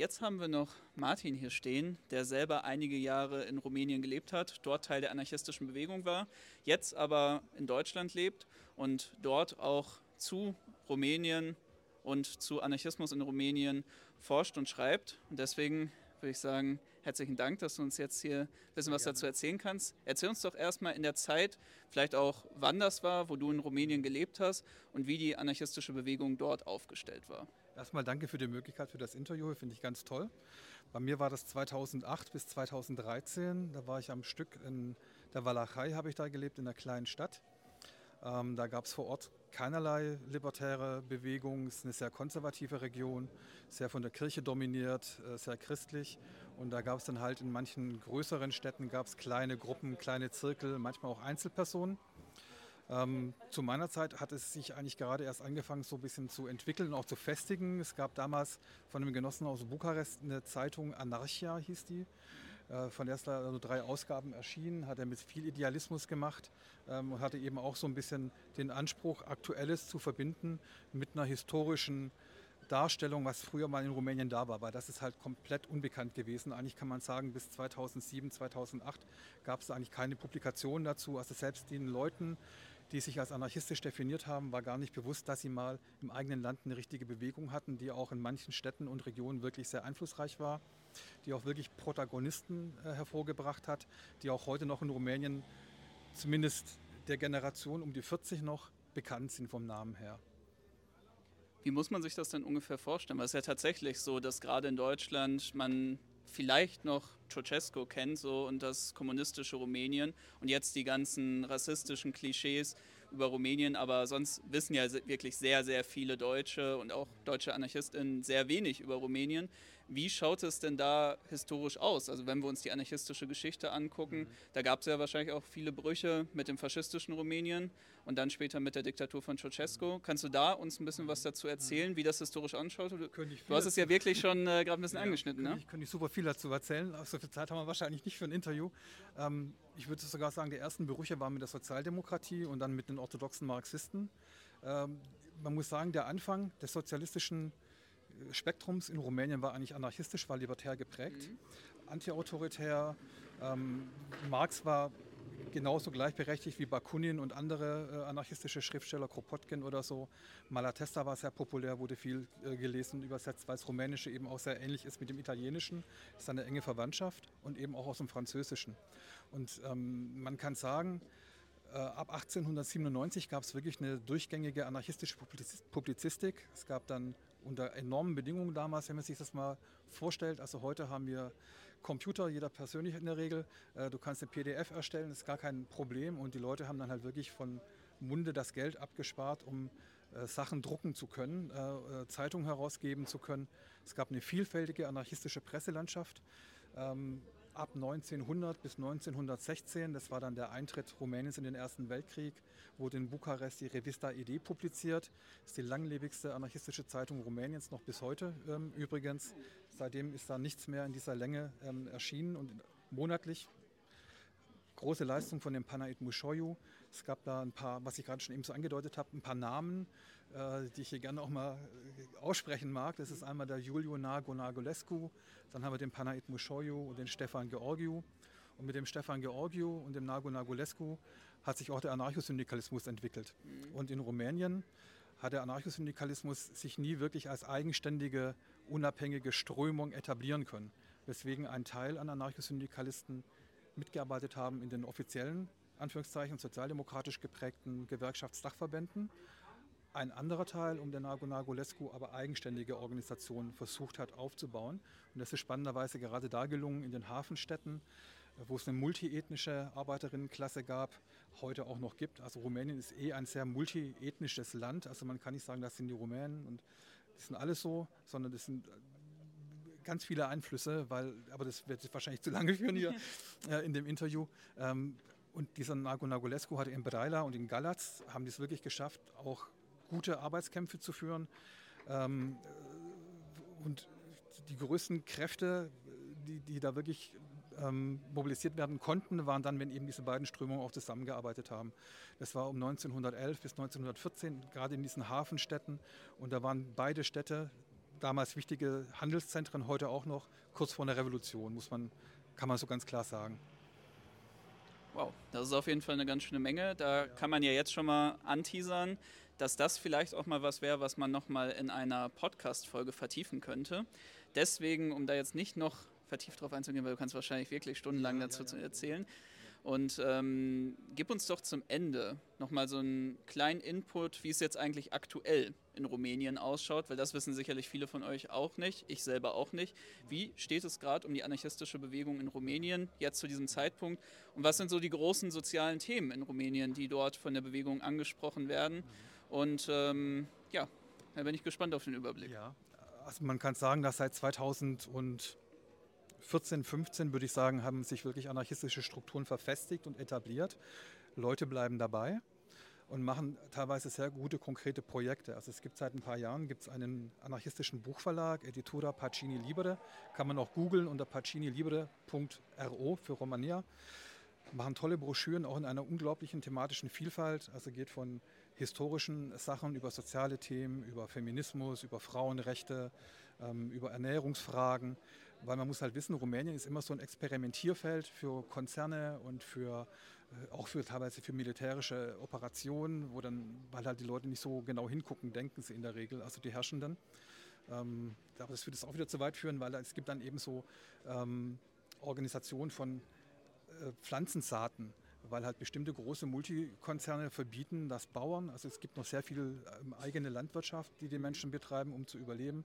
Jetzt haben wir noch Martin hier stehen, der selber einige Jahre in Rumänien gelebt hat, dort Teil der anarchistischen Bewegung war, jetzt aber in Deutschland lebt und dort auch zu Rumänien und zu Anarchismus in Rumänien forscht und schreibt. Und deswegen würde ich sagen, herzlichen Dank, dass du uns jetzt hier ein bisschen was dazu erzählen kannst. Erzähl uns doch erstmal in der Zeit, vielleicht auch wann das war, wo du in Rumänien gelebt hast und wie die anarchistische Bewegung dort aufgestellt war. Erstmal danke für die Möglichkeit für das Interview, finde ich ganz toll. Bei mir war das 2008 bis 2013, da war ich am Stück in der Walachei, habe ich da gelebt, in einer kleinen Stadt. Ähm, da gab es vor Ort keinerlei libertäre Bewegung. Es ist eine sehr konservative Region, sehr von der Kirche dominiert, äh, sehr christlich. Und da gab es dann halt in manchen größeren Städten gab es kleine Gruppen, kleine Zirkel, manchmal auch Einzelpersonen. Ähm, zu meiner Zeit hat es sich eigentlich gerade erst angefangen, so ein bisschen zu entwickeln und auch zu festigen. Es gab damals von einem Genossen aus Bukarest eine Zeitung, Anarchia hieß die. Äh, von der ist da also drei Ausgaben erschienen, hat er mit viel Idealismus gemacht ähm, und hatte eben auch so ein bisschen den Anspruch, Aktuelles zu verbinden mit einer historischen Darstellung, was früher mal in Rumänien da war, weil das ist halt komplett unbekannt gewesen. Eigentlich kann man sagen, bis 2007, 2008 gab es eigentlich keine Publikationen dazu. Also selbst den Leuten, die sich als anarchistisch definiert haben, war gar nicht bewusst, dass sie mal im eigenen Land eine richtige Bewegung hatten, die auch in manchen Städten und Regionen wirklich sehr einflussreich war, die auch wirklich Protagonisten äh, hervorgebracht hat, die auch heute noch in Rumänien zumindest der Generation um die 40 noch bekannt sind vom Namen her. Wie muss man sich das denn ungefähr vorstellen? Weil es ist ja tatsächlich so, dass gerade in Deutschland man vielleicht noch Ceausescu kennt so und das kommunistische Rumänien und jetzt die ganzen rassistischen Klischees über Rumänien, aber sonst wissen ja wirklich sehr, sehr viele Deutsche und auch deutsche AnarchistInnen sehr wenig über Rumänien. Wie schaut es denn da historisch aus? Also wenn wir uns die anarchistische Geschichte angucken, mhm. da gab es ja wahrscheinlich auch viele Brüche mit dem faschistischen Rumänien und dann später mit der Diktatur von Ceausescu. Kannst du da uns ein bisschen was dazu erzählen, wie das historisch anschaut? Du, du hast es ja wirklich schon äh, gerade ein bisschen ja, angeschnitten, ne? Ich könnte super viel dazu erzählen. So viel Zeit haben wir wahrscheinlich nicht für ein Interview. Ähm, ich würde sogar sagen, die ersten Brüche waren mit der Sozialdemokratie und dann mit den orthodoxen Marxisten. Ähm, man muss sagen, der Anfang des sozialistischen Spektrums in Rumänien war eigentlich anarchistisch, war libertär geprägt, mhm. antiautoritär. Ähm, Marx war genauso gleichberechtigt wie Bakunin und andere äh, anarchistische Schriftsteller, Kropotkin oder so. Malatesta war sehr populär, wurde viel äh, gelesen, übersetzt, weil das Rumänische eben auch sehr ähnlich ist mit dem Italienischen. Das ist eine enge Verwandtschaft und eben auch aus dem Französischen. Und ähm, man kann sagen, äh, ab 1897 gab es wirklich eine durchgängige anarchistische Publizistik. Es gab dann unter enormen Bedingungen damals, wenn man sich das mal vorstellt. Also heute haben wir Computer, jeder persönlich in der Regel. Äh, du kannst eine PDF erstellen, ist gar kein Problem. Und die Leute haben dann halt wirklich von Munde das Geld abgespart, um äh, Sachen drucken zu können, äh, Zeitungen herausgeben zu können. Es gab eine vielfältige anarchistische Presselandschaft. Ab 1900 bis 1916, das war dann der Eintritt Rumäniens in den Ersten Weltkrieg, wurde in Bukarest die Revista ID publiziert. Das ist die langlebigste anarchistische Zeitung Rumäniens, noch bis heute ähm, übrigens. Seitdem ist da nichts mehr in dieser Länge ähm, erschienen und monatlich große Leistung von dem Panait Mushoyu. Es gab da ein paar, was ich gerade schon eben so angedeutet habe, ein paar Namen, die ich hier gerne auch mal äh, aussprechen mag. Das ist einmal der Julio Nago Nagolescu, dann haben wir den Panait Mushoyu und den Stefan Georgiou. Und mit dem Stefan Georgiou und dem Nago Nagolescu hat sich auch der Anarchosyndikalismus entwickelt. Mhm. Und in Rumänien hat der Anarchosyndikalismus sich nie wirklich als eigenständige, unabhängige Strömung etablieren können. Weswegen ein Teil an Anarchosyndikalisten mitgearbeitet haben in den offiziellen, Anführungszeichen, sozialdemokratisch geprägten Gewerkschaftsdachverbänden. Ein anderer Teil um den Nago Nagolescu aber eigenständige Organisationen versucht hat aufzubauen. Und das ist spannenderweise gerade da gelungen in den Hafenstädten, wo es eine multiethnische Arbeiterinnenklasse gab, heute auch noch gibt. Also Rumänien ist eh ein sehr multiethnisches Land. Also man kann nicht sagen, das sind die Rumänen und das sind alles so, sondern das sind ganz viele Einflüsse, weil, aber das wird wahrscheinlich zu lange führen hier äh, in dem Interview. Ähm, und dieser Nago Nagolescu hat in Breila und in Galatz haben die es wirklich geschafft, auch gute Arbeitskämpfe zu führen. Ähm, und die größten Kräfte, die, die da wirklich ähm, mobilisiert werden konnten, waren dann, wenn eben diese beiden Strömungen auch zusammengearbeitet haben. Das war um 1911 bis 1914, gerade in diesen Hafenstädten. Und da waren beide Städte damals wichtige Handelszentren, heute auch noch, kurz vor einer Revolution, muss man, kann man so ganz klar sagen. Wow, das ist auf jeden Fall eine ganz schöne Menge. Da kann man ja jetzt schon mal anteasern, dass das vielleicht auch mal was wäre, was man nochmal in einer Podcast-Folge vertiefen könnte. Deswegen, um da jetzt nicht noch vertieft drauf einzugehen, weil du kannst wahrscheinlich wirklich stundenlang ja, dazu ja, ja. erzählen. Und ähm, gib uns doch zum Ende nochmal so einen kleinen Input, wie es jetzt eigentlich aktuell in Rumänien ausschaut, weil das wissen sicherlich viele von euch auch nicht, ich selber auch nicht. Wie steht es gerade um die anarchistische Bewegung in Rumänien jetzt zu diesem Zeitpunkt? Und was sind so die großen sozialen Themen in Rumänien, die dort von der Bewegung angesprochen werden? Und ähm, ja, da bin ich gespannt auf den Überblick. Ja, also man kann sagen, dass seit 2014, 15 würde ich sagen, haben sich wirklich anarchistische Strukturen verfestigt und etabliert. Leute bleiben dabei und machen teilweise sehr gute konkrete Projekte. Also es gibt seit ein paar Jahren gibt's einen anarchistischen Buchverlag, Editura Pacini Libre, kann man auch googeln unter pacinilibre.ro für Romania. Machen tolle Broschüren, auch in einer unglaublichen thematischen Vielfalt. Also geht von historischen Sachen über soziale Themen, über Feminismus, über Frauenrechte, ähm, über Ernährungsfragen. Weil man muss halt wissen, Rumänien ist immer so ein Experimentierfeld für Konzerne und für äh, auch für teilweise für militärische Operationen, wo dann, weil halt die Leute nicht so genau hingucken, denken sie in der Regel, also die Herrschenden. Ähm, aber das würde es auch wieder zu weit führen, weil es gibt dann eben so ähm, Organisationen von äh, Pflanzensaaten, weil halt bestimmte große Multikonzerne verbieten, dass Bauern, also es gibt noch sehr viel ähm, eigene Landwirtschaft, die die Menschen betreiben, um zu überleben.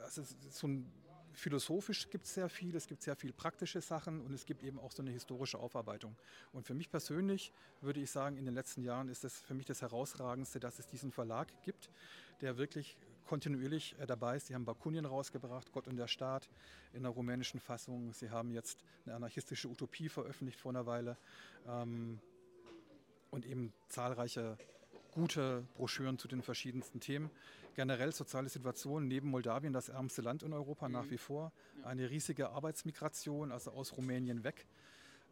Also so ein philosophisch gibt es sehr viel, es gibt sehr viel praktische Sachen und es gibt eben auch so eine historische Aufarbeitung. Und für mich persönlich würde ich sagen, in den letzten Jahren ist das für mich das Herausragendste, dass es diesen Verlag gibt, der wirklich kontinuierlich äh, dabei ist. Sie haben Bakunien rausgebracht, Gott und der Staat in der rumänischen Fassung. Sie haben jetzt eine anarchistische Utopie veröffentlicht vor einer Weile ähm, und eben zahlreiche gute Broschüren zu den verschiedensten Themen. Generell soziale Situation neben Moldawien das ärmste Land in Europa mhm. nach wie vor. Eine riesige Arbeitsmigration, also aus Rumänien weg,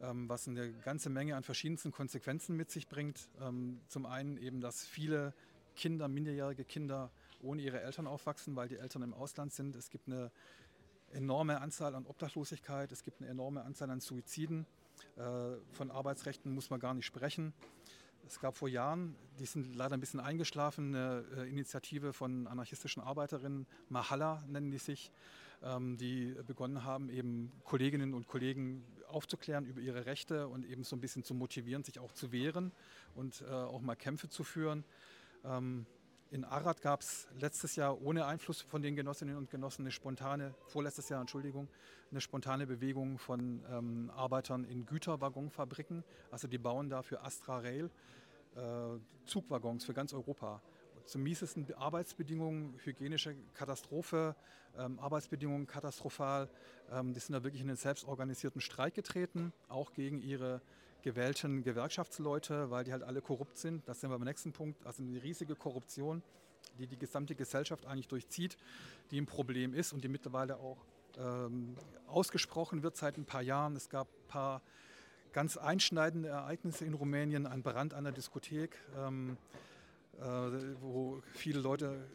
ähm, was eine ganze Menge an verschiedensten Konsequenzen mit sich bringt. Ähm, zum einen eben, dass viele Kinder, minderjährige Kinder ohne ihre Eltern aufwachsen, weil die Eltern im Ausland sind. Es gibt eine enorme Anzahl an Obdachlosigkeit, es gibt eine enorme Anzahl an Suiziden. Äh, von Arbeitsrechten muss man gar nicht sprechen. Es gab vor Jahren, die sind leider ein bisschen eingeschlafen, eine äh, Initiative von anarchistischen Arbeiterinnen, Mahalla nennen die sich, ähm, die begonnen haben, eben Kolleginnen und Kollegen aufzuklären über ihre Rechte und eben so ein bisschen zu motivieren, sich auch zu wehren und äh, auch mal Kämpfe zu führen. In Arad gab es letztes Jahr ohne Einfluss von den Genossinnen und Genossen eine spontane, vorletztes Jahr, Entschuldigung, eine spontane Bewegung von ähm, Arbeitern in Güterwaggonfabriken. Also die bauen da für Astra Rail äh, Zugwaggons für ganz Europa. Zum miesesten Arbeitsbedingungen, hygienische Katastrophe, ähm, Arbeitsbedingungen katastrophal. Ähm, die sind da wirklich in den selbstorganisierten Streik getreten, auch gegen ihre gewählten Gewerkschaftsleute, weil die halt alle korrupt sind. Das sind wir beim nächsten Punkt. Also eine riesige Korruption, die die gesamte Gesellschaft eigentlich durchzieht, die ein Problem ist und die mittlerweile auch ähm, ausgesprochen wird seit ein paar Jahren. Es gab ein paar ganz einschneidende Ereignisse in Rumänien, ein Brand an der Diskothek, ähm, äh, wo viele Leute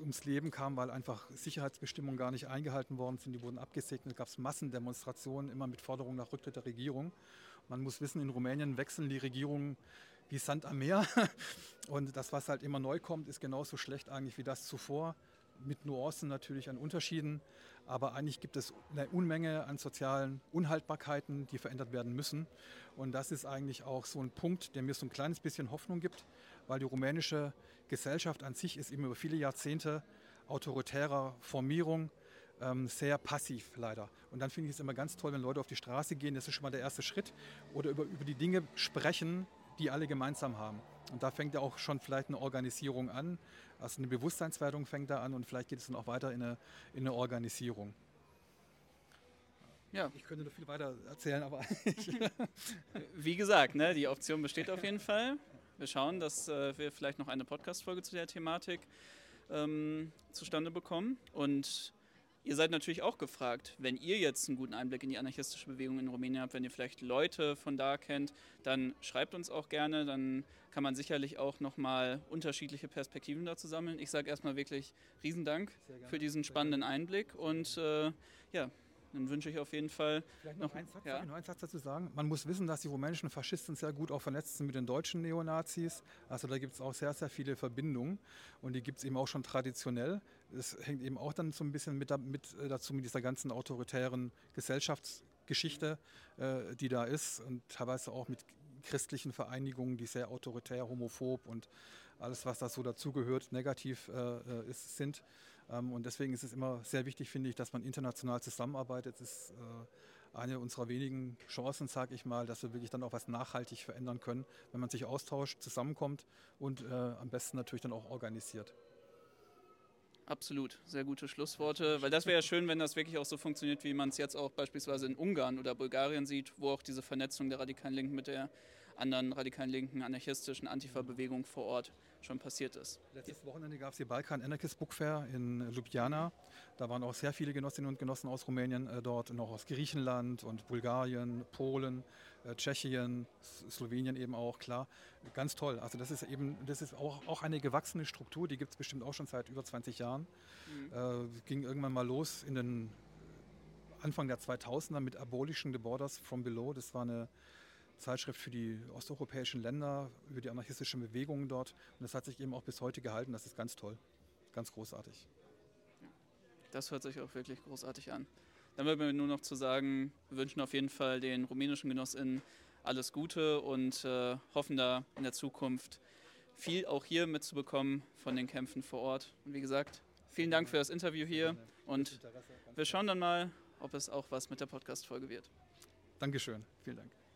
ums Leben kamen, weil einfach Sicherheitsbestimmungen gar nicht eingehalten worden sind. Die wurden abgesegnet. Es gab Massendemonstrationen, immer mit Forderungen nach Rücktritt der Regierung. Man muss wissen, in Rumänien wechseln die Regierungen wie Sand am Meer. Und das, was halt immer neu kommt, ist genauso schlecht eigentlich wie das zuvor. Mit Nuancen natürlich an Unterschieden. Aber eigentlich gibt es eine Unmenge an sozialen Unhaltbarkeiten, die verändert werden müssen. Und das ist eigentlich auch so ein Punkt, der mir so ein kleines bisschen Hoffnung gibt, weil die rumänische Gesellschaft an sich ist eben über viele Jahrzehnte autoritärer Formierung ähm, sehr passiv leider. Und dann finde ich es immer ganz toll, wenn Leute auf die Straße gehen, das ist schon mal der erste Schritt, oder über, über die Dinge sprechen, die alle gemeinsam haben. Und da fängt ja auch schon vielleicht eine Organisierung an, also eine Bewusstseinswertung fängt da an und vielleicht geht es dann auch weiter in eine, in eine Organisierung. Ja. Ich könnte noch viel weiter erzählen, aber. Wie gesagt, ne, die Option besteht auf jeden Fall. Wir schauen, dass äh, wir vielleicht noch eine Podcast-Folge zu der Thematik ähm, zustande bekommen. Und ihr seid natürlich auch gefragt, wenn ihr jetzt einen guten Einblick in die anarchistische Bewegung in Rumänien habt, wenn ihr vielleicht Leute von da kennt, dann schreibt uns auch gerne, dann kann man sicherlich auch nochmal unterschiedliche Perspektiven dazu sammeln. Ich sage erstmal wirklich Riesendank für diesen spannenden Einblick und äh, ja, dann wünsche ich auf jeden Fall Vielleicht noch, noch, einen Satz, ja? einen Satz dazu sagen. Man muss wissen, dass die rumänischen Faschisten sehr gut auch vernetzt sind mit den deutschen Neonazis. Also da gibt es auch sehr, sehr viele Verbindungen und die gibt es eben auch schon traditionell. Das hängt eben auch dann so ein bisschen mit, mit äh, dazu mit dieser ganzen autoritären Gesellschaftsgeschichte, äh, die da ist und teilweise auch mit christlichen Vereinigungen, die sehr autoritär, homophob und alles, was da so dazugehört, negativ äh, äh ist, sind. Ähm, und deswegen ist es immer sehr wichtig, finde ich, dass man international zusammenarbeitet. Das ist äh, eine unserer wenigen Chancen, sage ich mal, dass wir wirklich dann auch was nachhaltig verändern können, wenn man sich austauscht, zusammenkommt und äh, am besten natürlich dann auch organisiert. Absolut, sehr gute Schlussworte, weil das wäre ja schön, wenn das wirklich auch so funktioniert, wie man es jetzt auch beispielsweise in Ungarn oder Bulgarien sieht, wo auch diese Vernetzung der radikalen Linken mit der anderen radikalen linken anarchistischen Antifa-Bewegung vor Ort schon passiert ist. Letztes Wochenende gab es die Balkan Anarchist Book Fair in Ljubljana. Da waren auch sehr viele Genossinnen und Genossen aus Rumänien äh, dort, noch aus Griechenland und Bulgarien, Polen, äh, Tschechien, Slowenien eben auch, klar. Ganz toll. Also das ist eben, das ist auch, auch eine gewachsene Struktur, die gibt es bestimmt auch schon seit über 20 Jahren. Mhm. Äh, ging irgendwann mal los in den Anfang der 2000er mit Abolition the Borders from Below. Das war eine Zeitschrift für die osteuropäischen Länder, über die anarchistischen Bewegungen dort. Und das hat sich eben auch bis heute gehalten. Das ist ganz toll, ganz großartig. Das hört sich auch wirklich großartig an. Dann bleibt mir nur noch zu sagen, wir wünschen auf jeden Fall den rumänischen GenossInnen alles Gute und äh, hoffen da in der Zukunft viel auch hier mitzubekommen von den Kämpfen vor Ort. Und wie gesagt, vielen Dank für das Interview hier und wir schauen dann mal, ob es auch was mit der Podcast-Folge wird. Dankeschön, vielen Dank.